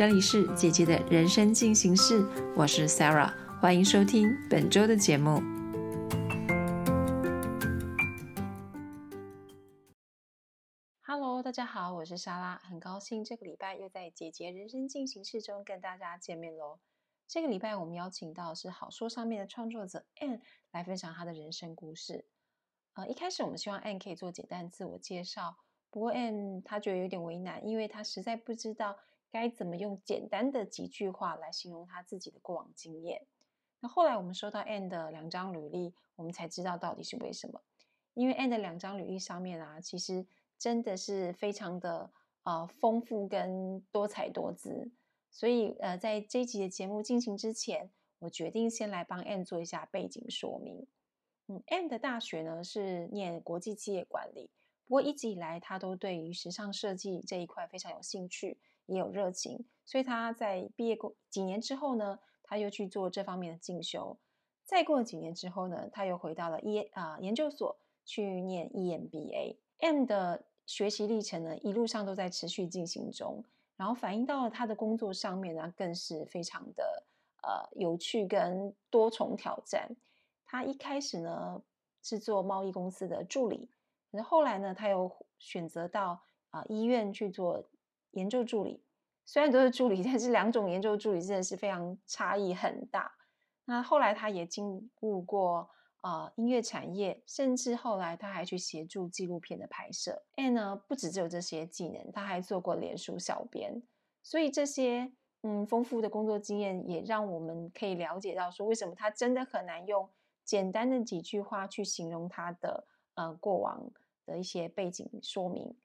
这里是姐姐的人生进行式，我是 Sarah，欢迎收听本周的节目。Hello，大家好，我是莎拉，很高兴这个礼拜又在姐姐人生进行式中跟大家见面喽。这个礼拜我们邀请到是好说上面的创作者 Anne 来分享她的人生故事。呃，一开始我们希望 Anne 可以做简单自我介绍，不过 Anne 她觉得有点为难，因为她实在不知道。该怎么用简单的几句话来形容他自己的过往经验？那后来我们收到 Anne 的两张履历，我们才知道到底是为什么。因为 Anne 的两张履历上面啊，其实真的是非常的呃丰富跟多彩多姿。所以呃，在这一集的节目进行之前，我决定先来帮 Anne 做一下背景说明。嗯，Anne 的大学呢是念国际企业管理，不过一直以来他都对于时尚设计这一块非常有兴趣。也有热情，所以他在毕业过几年之后呢，他又去做这方面的进修。再过了几年之后呢，他又回到了 E 啊研究所去念 EMBA。M 的学习历程呢，一路上都在持续进行中，然后反映到了他的工作上面呢，更是非常的呃有趣跟多重挑战。他一开始呢是做贸易公司的助理，可是后来呢，他又选择到啊医院去做。研究助理虽然都是助理，但是两种研究助理真的是非常差异很大。那后来他也进入过啊音乐产业，甚至后来他还去协助纪录片的拍摄。And 呢，不止只有这些技能，他还做过脸书小编。所以这些嗯丰富的工作经验，也让我们可以了解到说，为什么他真的很难用简单的几句话去形容他的呃过往的一些背景说明。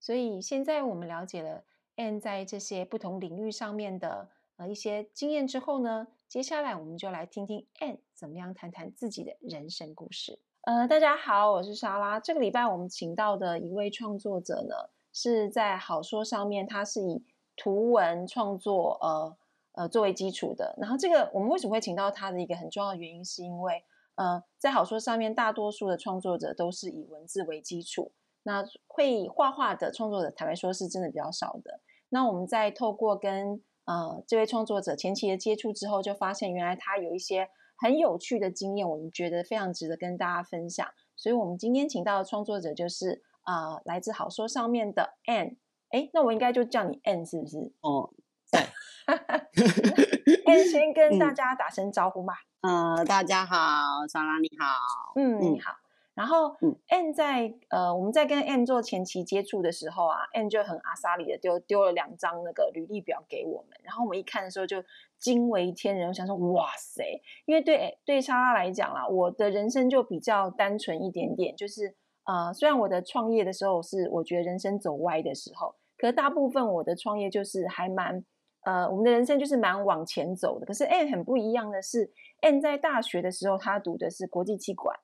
所以现在我们了解了。Anne 在这些不同领域上面的呃一些经验之后呢，接下来我们就来听听 Anne 怎么样谈谈自己的人生故事。呃，大家好，我是莎拉。这个礼拜我们请到的一位创作者呢，是在好说上面，他是以图文创作呃呃作为基础的。然后这个我们为什么会请到他的一个很重要的原因，是因为呃在好说上面，大多数的创作者都是以文字为基础。那会画画的创作者，坦白说是真的比较少的。那我们在透过跟呃这位创作者前期的接触之后，就发现原来他有一些很有趣的经验，我们觉得非常值得跟大家分享。所以，我们今天请到的创作者就是啊，来自好说上面的 Anne。哎，那我应该就叫你 Anne 是不是？哦，对。Anne 先跟大家打声招呼嘛。呃，大家好，莎拉你好。嗯，你好。然后，N 在呃，我们在跟 N 做前期接触的时候啊，N 就很阿萨里的丢丢了两张那个履历表给我们，然后我们一看的时候就惊为天人，我想说哇塞，因为对对莎拉来讲啦，我的人生就比较单纯一点点，就是呃，虽然我的创业的时候是我觉得人生走歪的时候，可是大部分我的创业就是还蛮呃，我们的人生就是蛮往前走的。可是 N 很不一样的是，N 在大学的时候他读的是国际气管。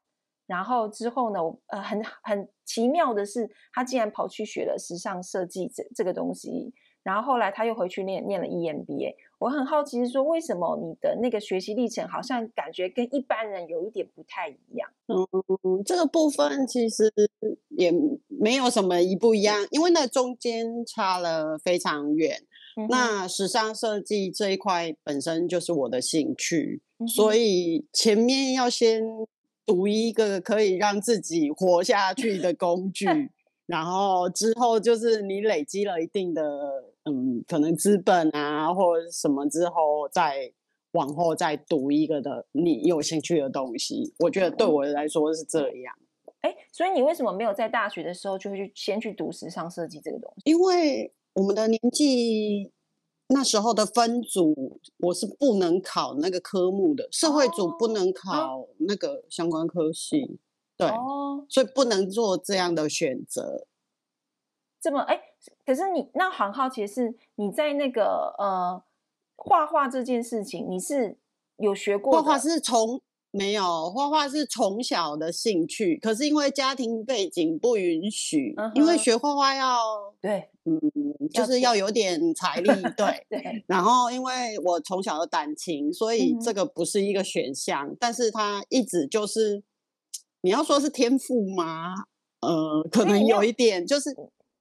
然后之后呢？呃，很很奇妙的是，他竟然跑去学了时尚设计这这个东西。然后后来他又回去念念了 EMBA。我很好奇是说，为什么你的那个学习历程好像感觉跟一般人有一点不太一样？嗯，这个部分其实也没有什么一不一样，因为那中间差了非常远。那时尚设计这一块本身就是我的兴趣，所以前面要先。读一个可以让自己活下去的工 具，然后之后就是你累积了一定的嗯，可能资本啊或者什么之后，再往后再读一个的你有兴趣的东西。我觉得对我来说是这样。哎，所以你为什么没有在大学的时候就会去先去读时尚设计这个东西？因为我们的年纪。那时候的分组，我是不能考那个科目的，社会组不能考那个相关科系，对，所以不能做这样的选择。这么哎，可是你那很好奇的是，你在那个呃画画这件事情，你是有学过？画画是从没有画画是从小的兴趣，可是因为家庭背景不允许，因为学画画要对。嗯，就是要有点财力，对 对。然后，因为我从小的胆情，所以这个不是一个选项。但是他一直就是，你要说是天赋吗？呃，可能有一点，就是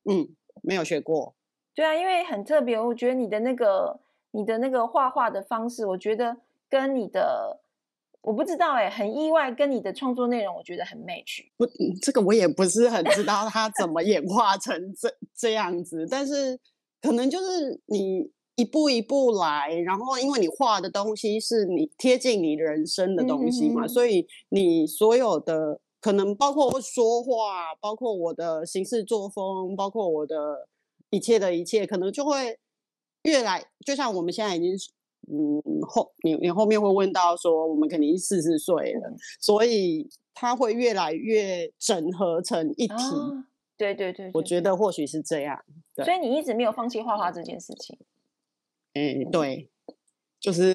嗯，没有学过，对啊，因为很特别，我觉得你的那个你的那个画画的方式，我觉得跟你的我不知道哎，很意外，跟你的创作内容我觉得很 match。不，这个我也不是很知道它怎么演化成这这样子，但是可能就是你一步一步来，然后因为你画的东西是你贴近你人生的东西嘛，所以你所有的可能包括说话，包括我的行事作风，包括我的。一切的一切可能就会越来，就像我们现在已经，嗯，后你你后面会问到说，我们肯定四十岁了，所以它会越来越整合成一体。对对对，我觉得或许是这样。所以你一直没有放弃画画这件事情。嗯，对，就是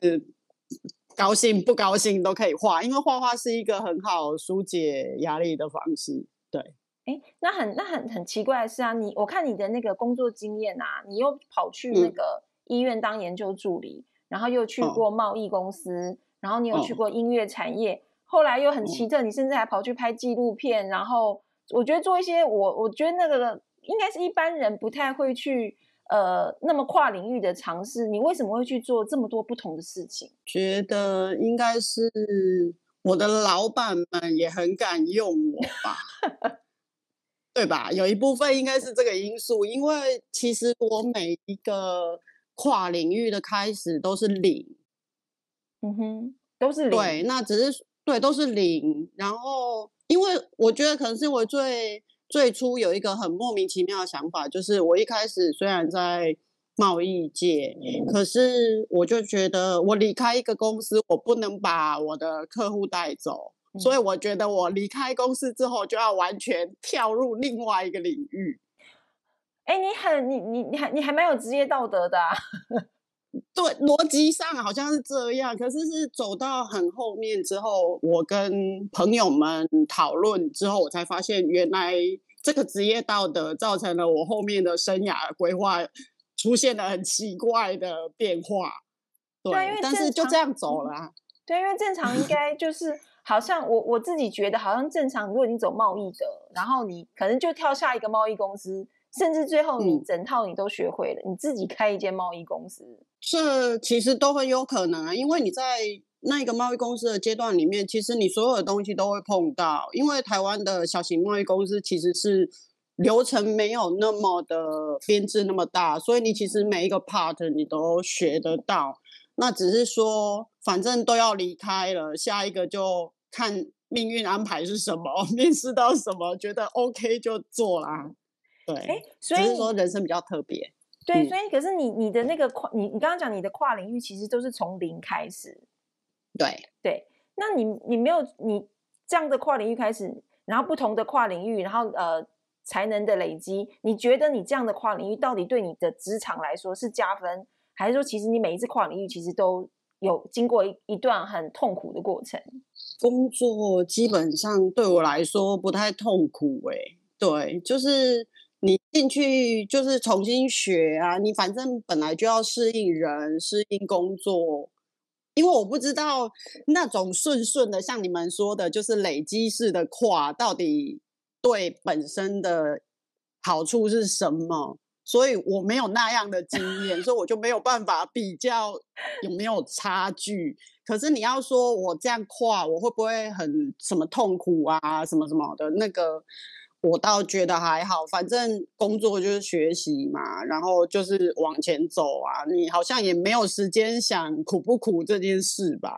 高兴不高兴都可以画，因为画画是一个很好疏解压力的方式。对。哎，那很那很很奇怪的是啊，你我看你的那个工作经验啊，你又跑去那个医院当研究助理，然后又去过贸易公司，然后你有去过音乐产业，后来又很奇特，你甚至还跑去拍纪录片，然后我觉得做一些我我觉得那个应该是一般人不太会去呃那么跨领域的尝试，你为什么会去做这么多不同的事情？觉得应该是我的老板们也很敢用我吧。对吧？有一部分应该是这个因素，因为其实我每一个跨领域的开始都是零，嗯哼，都是零。对，那只是对，都是零。然后，因为我觉得可能是我最最初有一个很莫名其妙的想法，就是我一开始虽然在贸易界，可是我就觉得我离开一个公司，我不能把我的客户带走。所以我觉得我离开公司之后就要完全跳入另外一个领域。哎，你很你你你还你还蛮有职业道德的。啊 对，逻辑上好像是这样，可是是走到很后面之后，我跟朋友们讨论之后，我才发现原来这个职业道德造成了我后面的生涯规划出现了很奇怪的变化。对，因为但是就这样走了。对，因为正常应该就是。好像我我自己觉得好像正常，如果你走贸易的，然后你可能就跳下一个贸易公司，甚至最后你整套你都学会了，你自己开一间贸易公司，这其实都很有可能啊。因为你在那一个贸易公司的阶段里面，其实你所有的东西都会碰到。因为台湾的小型贸易公司其实是流程没有那么的编制那么大，所以你其实每一个 part 你都学得到。那只是说，反正都要离开了，下一个就看命运安排是什么，面试到什么，觉得 OK 就做啦。对，哎，所以说人生比较特别。对，所以可是你你的那个跨，你你刚刚讲你的跨领域其实都是从零开始。对对，那你你没有你这样的跨领域开始，然后不同的跨领域，然后呃才能的累积，你觉得你这样的跨领域到底对你的职场来说是加分？还是说，其实你每一次跨领域，其实都有经过一一段很痛苦的过程。工作基本上对我来说不太痛苦，哎，对，就是你进去就是重新学啊，你反正本来就要适应人、适应工作，因为我不知道那种顺顺的，像你们说的，就是累积式的跨，到底对本身的好处是什么。所以我没有那样的经验，所以我就没有办法比较有没有差距。可是你要说我这样跨，我会不会很什么痛苦啊，什么什么的？那个我倒觉得还好，反正工作就是学习嘛，然后就是往前走啊。你好像也没有时间想苦不苦这件事吧？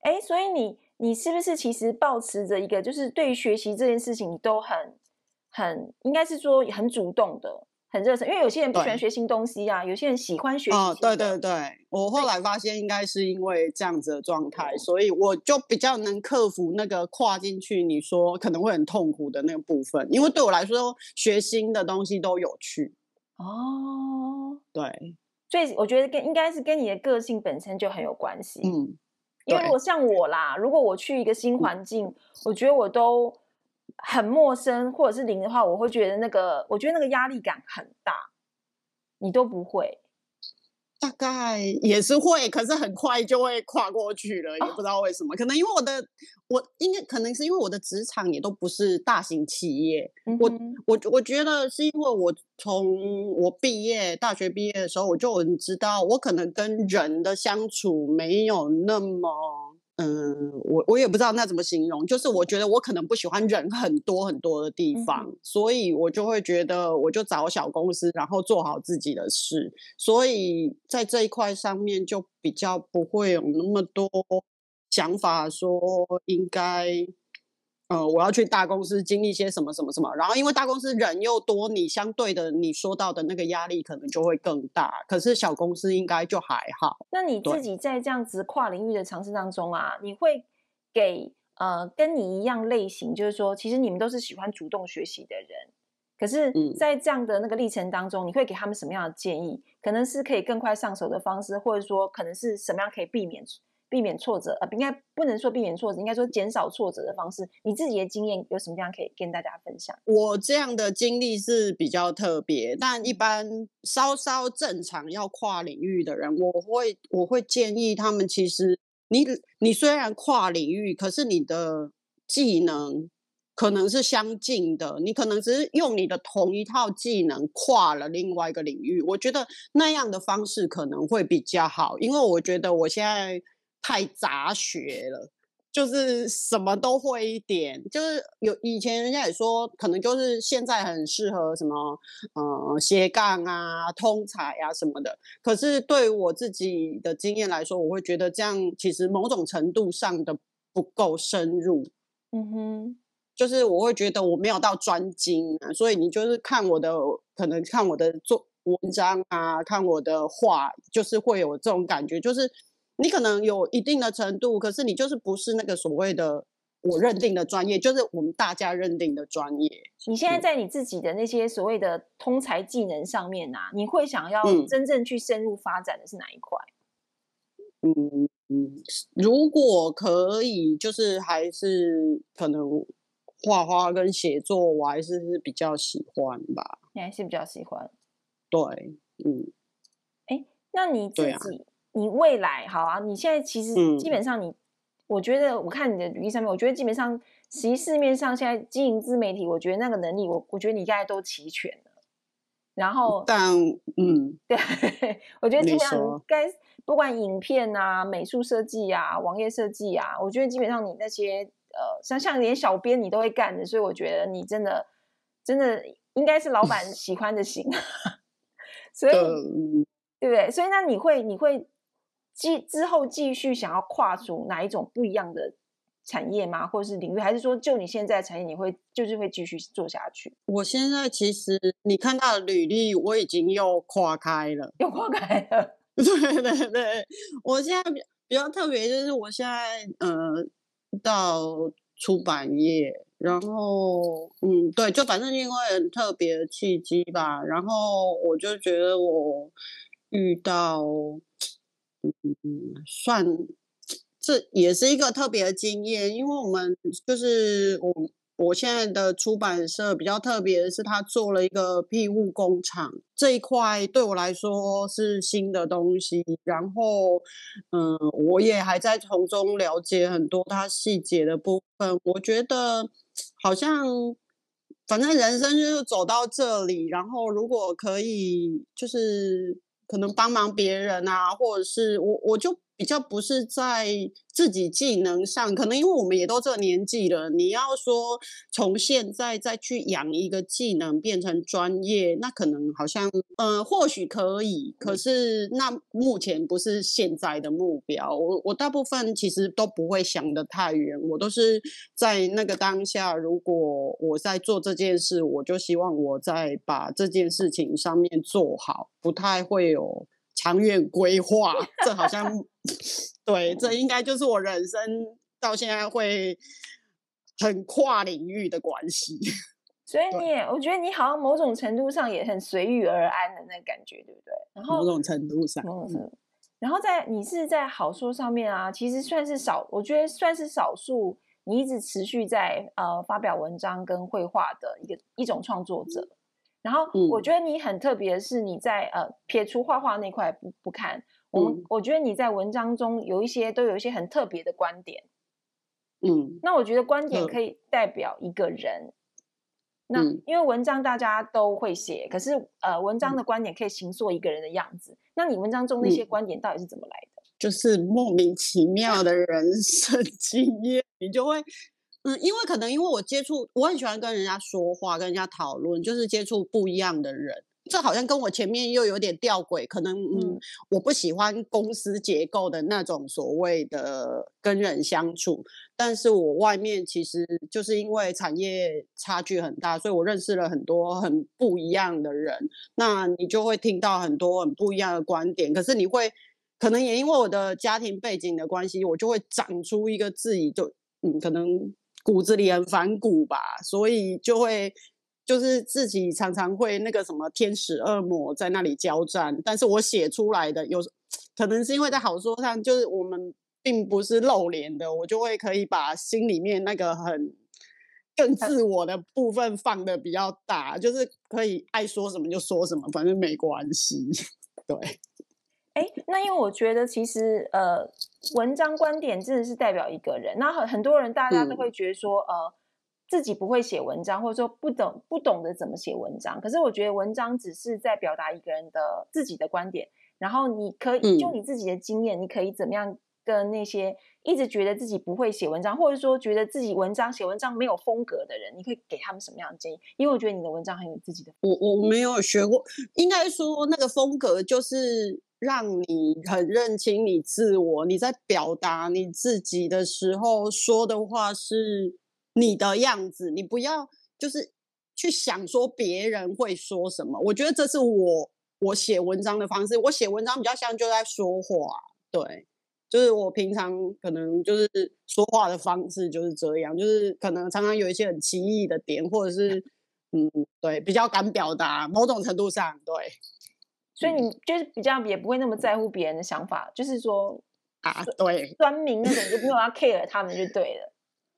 哎，所以你你是不是其实保持着一个，就是对于学习这件事情，你都很很应该是说很主动的。很热忱，因为有些人不喜欢学新东西啊，有些人喜欢学。哦，对对对，我后来发现应该是因为这样子的状态，所以我就比较能克服那个跨进去，你说可能会很痛苦的那个部分，因为对我来说学新的东西都有趣。哦，对，所以我觉得跟应该是跟你的个性本身就很有关系。嗯，因为如果像我啦，如果我去一个新环境，我觉得我都。很陌生或者是零的话，我会觉得那个，我觉得那个压力感很大，你都不会。大概也是会，可是很快就会跨过去了，也不知道为什么。可能因为我的，我应该可能是因为我的职场也都不是大型企业。我我我觉得是因为我从我毕业大学毕业的时候，我就很知道我可能跟人的相处没有那么。嗯，我我也不知道那怎么形容，就是我觉得我可能不喜欢人很多很多的地方，所以我就会觉得我就找小公司，然后做好自己的事，所以在这一块上面就比较不会有那么多想法说应该。呃，我要去大公司经历些什么什么什么，然后因为大公司人又多，你相对的你说到的那个压力可能就会更大。可是小公司应该就还好。那你自己在这样子跨领域的尝试当中啊，你会给呃跟你一样类型，就是说其实你们都是喜欢主动学习的人，可是在这样的那个历程当中，你会给他们什么样的建议？可能是可以更快上手的方式，或者说可能是什么样可以避免？避免挫折，呃，应该不能说避免挫折，应该说减少挫折的方式。你自己的经验有什么地方可以跟大家分享？我这样的经历是比较特别，但一般稍稍正常要跨领域的人，我会我会建议他们，其实你你虽然跨领域，可是你的技能可能是相近的，你可能只是用你的同一套技能跨了另外一个领域。我觉得那样的方式可能会比较好，因为我觉得我现在。太杂学了，就是什么都会一点。就是有以前人家也说，可能就是现在很适合什么，呃，斜杠啊、通才啊什么的。可是对我自己的经验来说，我会觉得这样其实某种程度上的不够深入。嗯哼，就是我会觉得我没有到专精啊，所以你就是看我的，可能看我的做文章啊，看我的画，就是会有这种感觉，就是。你可能有一定的程度，可是你就是不是那个所谓的我认定的专业，就是我们大家认定的专业。你现在在你自己的那些所谓的通才技能上面啊，你会想要真正去深入发展的是哪一块？嗯嗯，如果可以，就是还是可能画画跟写作，我还是是比较喜欢吧。你还是比较喜欢？对，嗯。哎，那你自己？你未来好啊！你现在其实基本上，你我觉得我看你的履历上面，我觉得基本上，其实市面上现在经营自媒体，我觉得那个能力，我我觉得你应该都齐全了。然后，但嗯，对，我觉得基本上该不管影片啊、美术设计啊、网页设计啊，我觉得基本上你那些呃，像像连小编你都会干的，所以我觉得你真的真的应该是老板 喜欢的型。所以，对不对？所以那你会你会。继之后继续想要跨出哪一种不一样的产业吗？或者是领域？还是说就你现在产业，你会就是会继续做下去？我现在其实你看到的履历，我已经又跨开了，又跨开了。对对对，我现在比比较特别，就是我现在呃到出版业，然后嗯对，就反正因为很特别的契机吧，然后我就觉得我遇到。嗯，算，这也是一个特别的经验，因为我们就是我我现在的出版社比较特别的是，他做了一个庇护工厂这一块，对我来说是新的东西。然后，嗯，我也还在从中了解很多它细节的部分。我觉得好像，反正人生就是走到这里，然后如果可以，就是。可能帮忙别人啊，或者是我，我就比较不是在自己技能上，可能因为我们也都这个年纪了，你要说从现在再去养一个技能变成专业，那可能好像，嗯，或许可以，可是那目前不是现在的目标。我我大部分其实都不会想得太远，我都是在那个当下，如果我在做这件事，我就希望我在把这件事情上面做好。不太会有长远规划，这好像对，这应该就是我人生到现在会很跨领域的关系。所以你也，我觉得你好像某种程度上也很随遇而安的那感觉，对不对？然后某种程度上，嗯，然后在你是在好说上面啊，其实算是少，我觉得算是少数，你一直持续在呃发表文章跟绘画的一个一种创作者。然后我觉得你很特别的是，你在呃撇除画画那块不不看，我们我觉得你在文章中有一些都有一些很特别的观点。嗯，那我觉得观点可以代表一个人。那因为文章大家都会写，可是呃，文章的观点可以形塑一个人的样子。那你文章中那些观点到底是怎么来的？就是莫名其妙的人生经验，你就会。嗯，因为可能因为我接触，我很喜欢跟人家说话，跟人家讨论，就是接触不一样的人。这好像跟我前面又有点吊诡，可能嗯，我不喜欢公司结构的那种所谓的跟人相处，但是我外面其实就是因为产业差距很大，所以我认识了很多很不一样的人。那你就会听到很多很不一样的观点，可是你会可能也因为我的家庭背景的关系，我就会长出一个自己就嗯，可能。骨子里很反骨吧，所以就会就是自己常常会那个什么天使恶魔在那里交战。但是我写出来的有可能是因为在好说上，就是我们并不是露脸的，我就会可以把心里面那个很更自我的部分放的比较大，就是可以爱说什么就说什么，反正没关系。对。哎，那因为我觉得其实呃，文章观点真的是代表一个人。那很很多人大家都会觉得说，呃，自己不会写文章，或者说不懂不懂得怎么写文章。可是我觉得文章只是在表达一个人的自己的观点，然后你可以就你自己的经验，你可以怎么样跟那些一直觉得自己不会写文章，或者说觉得自己文章写文章没有风格的人，你可以给他们什么样的建议？因为我觉得你的文章很有自己的。我我没有学过，应该说那个风格就是。让你很认清你自我，你在表达你自己的时候说的话是你的样子，你不要就是去想说别人会说什么。我觉得这是我我写文章的方式，我写文章比较像就在说话，对，就是我平常可能就是说话的方式就是这样，就是可能常常有一些很奇异的点，或者是嗯，对，比较敢表达，某种程度上对。所以你就是比较也不会那么在乎别人的想法，就是说啊，对，酸民那种就不用要 care 他们就对了。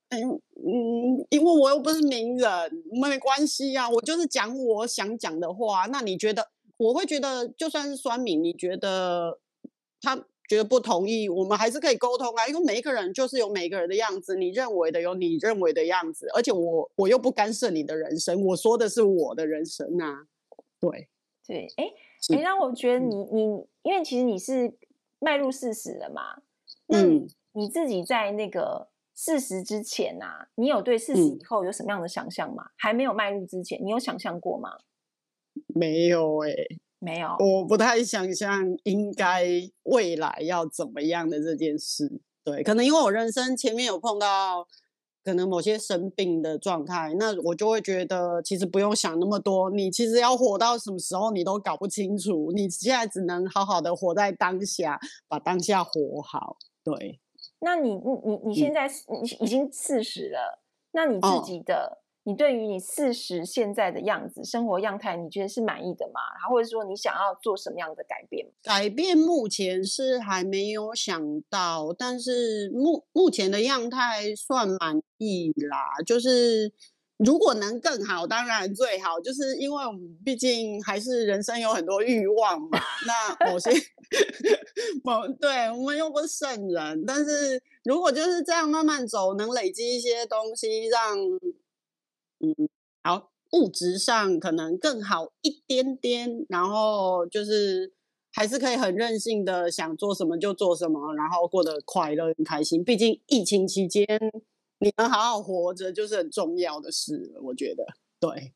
嗯嗯，因为我又不是名人，没关系啊，我就是讲我想讲的话。那你觉得我会觉得，就算是酸民，你觉得他觉得不同意，我们还是可以沟通啊。因为每一个人就是有每一个人的样子，你认为的有你认为的样子，而且我我又不干涉你的人生，我说的是我的人生啊。对对，哎。哎，让我觉得你你，因为其实你是迈入四十了嘛，那你自己在那个四十之前呐，你有对四十以后有什么样的想象吗？还没有迈入之前，你有想象过吗？没有哎，没有，我不太想象应该未来要怎么样的这件事。对，可能因为我人生前面有碰到。可能某些生病的状态，那我就会觉得，其实不用想那么多。你其实要活到什么时候，你都搞不清楚。你现在只能好好的活在当下，把当下活好。对。那你你你你现在你已经四十了，那你自己的。你对于你四十现在的样子、生活样态，你觉得是满意的吗？然后或者说你想要做什么样的改变？改变目前是还没有想到，但是目目前的样态算满意啦。就是如果能更好，当然最好。就是因为我们毕竟还是人生有很多欲望嘛。那某些 某对我们又不是圣人，但是如果就是这样慢慢走，能累积一些东西，让。嗯，好，物质上可能更好一点点，然后就是还是可以很任性的想做什么就做什么，然后过得快乐、很开心。毕竟疫情期间，你能好好活着就是很重要的事了。我觉得，对。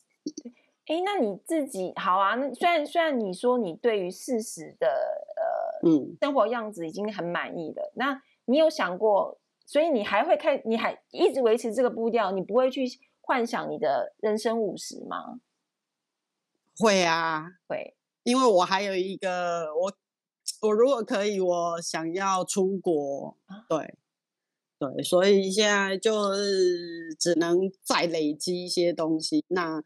哎，那你自己好啊？那虽然虽然你说你对于事实的呃嗯生活样子已经很满意了，那你有想过？所以你还会看？你还一直维持这个步调？你不会去？幻想你的人生五十吗？会啊，会，因为我还有一个，我我如果可以，我想要出国，对对，所以现在就是只能再累积一些东西。那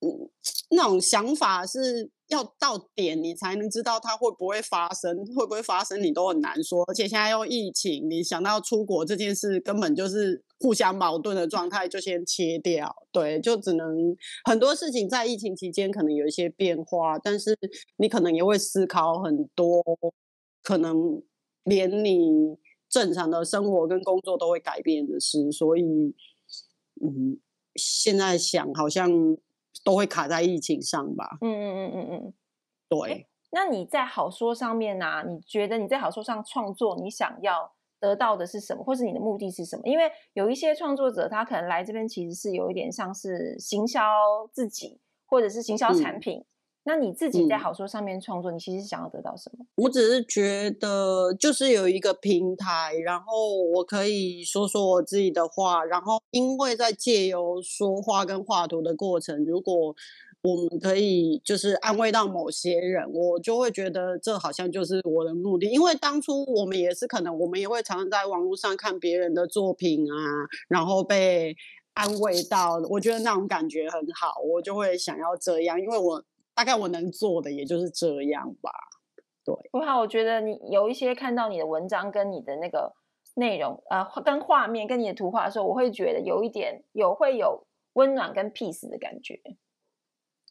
嗯，那种想法是要到点，你才能知道它会不会发生，会不会发生，你都很难说。而且现在又疫情，你想到出国这件事，根本就是互相矛盾的状态就先切掉。对，就只能很多事情在疫情期间可能有一些变化，但是你可能也会思考很多，可能连你正常的生活跟工作都会改变的事。所以，嗯，现在想好像都会卡在疫情上吧。嗯嗯嗯嗯嗯，对。那你在好说上面呢？你觉得你在好说上创作，你想要得到的是什么，或是你的目的是什么？因为有一些创作者，他可能来这边其实是有一点像是行销自己，或者是行销产品。那你自己在好说上面创作，你其实想要得到什么？我只是觉得就是有一个平台，然后我可以说说我自己的话，然后因为在借由说话跟画图的过程，如果我们可以就是安慰到某些人，我就会觉得这好像就是我的目的。因为当初我们也是可能，我们也会常常在网络上看别人的作品啊，然后被安慰到，我觉得那种感觉很好，我就会想要这样。因为我大概我能做的也就是这样吧。对，不好，我觉得你有一些看到你的文章跟你的那个内容，呃，跟画面跟你的图画的时候，我会觉得有一点有会有温暖跟 peace 的感觉。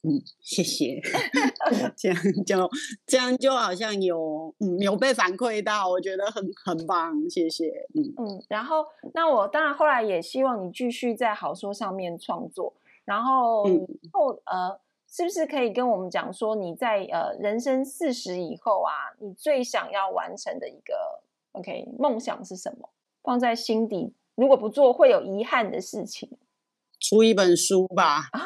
嗯，谢谢。这样就这样就好像有嗯有被反馈到，我觉得很很棒，谢谢。嗯嗯，然后那我当然后来也希望你继续在好说上面创作，然后后呃是不是可以跟我们讲说你在呃人生四十以后啊，你最想要完成的一个 OK 梦想是什么？放在心底，如果不做会有遗憾的事情。出一本书吧。啊。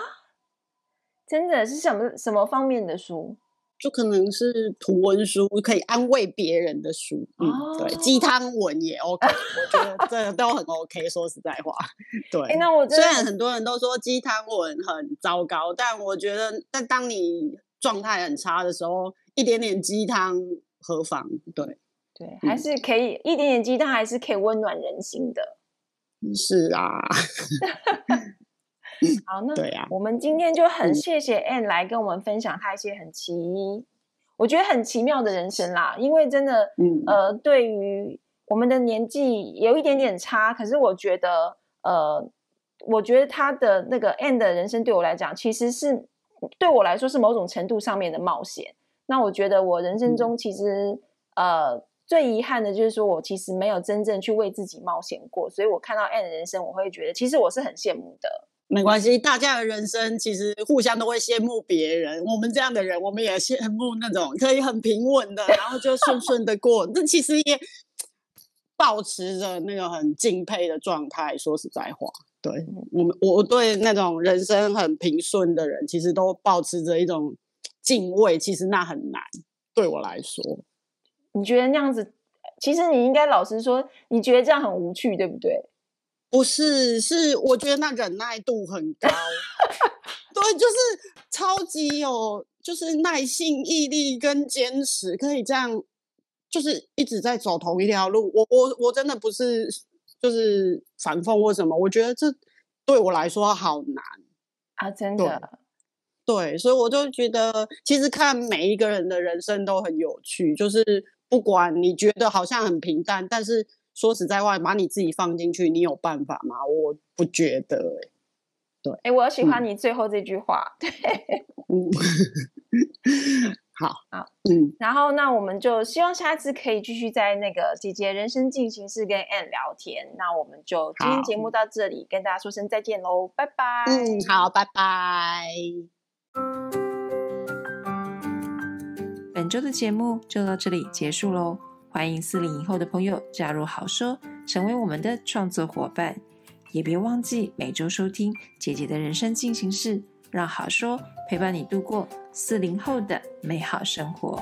真的是什么什么方面的书？就可能是图文书，可以安慰别人的书。嗯，对，鸡汤文也 OK，我觉得这都很 OK。说实在话，对。那我虽然很多人都说鸡汤文很糟糕，但我觉得，但当你状态很差的时候，一点点鸡汤何妨？对，对，还是可以一点点鸡汤，还是可以温暖人心的。是啊。好，那我们今天就很谢谢 Anne 来跟我们分享他一些很奇，我觉得很奇妙的人生啦。因为真的，呃，对于我们的年纪有一点点差，可是我觉得，呃，我觉得他的那个 Anne 的人生对我来讲，其实是对我来说是某种程度上面的冒险。那我觉得我人生中其实，呃，最遗憾的就是说我其实没有真正去为自己冒险过。所以我看到 Anne 的人生，我会觉得其实我是很羡慕的。没关系，大家的人生其实互相都会羡慕别人。我们这样的人，我们也羡慕那种可以很平稳的，然后就顺顺的过。那其实也保持着那个很敬佩的状态。说实在话，对我们，我对那种人生很平顺的人，其实都保持着一种敬畏。其实那很难，对我来说。你觉得那样子？其实你应该老实说，你觉得这样很无趣，对不对？不是，是我觉得那忍耐度很高，对，就是超级有，就是耐性、毅力跟坚持，可以这样，就是一直在走同一条路。我我我真的不是就是反讽或什么，我觉得这对我来说好难啊，真的。对，所以我就觉得，其实看每一个人的人生都很有趣，就是不管你觉得好像很平淡，但是。说实在话，把你自己放进去，你有办法吗？我不觉得，哎，对，哎，我喜欢你最后这句话，对，嗯，好，好，嗯，然后那我们就希望下次可以继续在那个姐姐人生进行式跟 Anne 聊天。那我们就今天节目到这里，跟大家说声再见喽，拜拜。嗯，好，拜拜。本周的节目就到这里结束喽。欢迎四零以后的朋友加入好说，成为我们的创作伙伴，也别忘记每周收听姐姐的人生进行式，让好说陪伴你度过四零后的美好生活。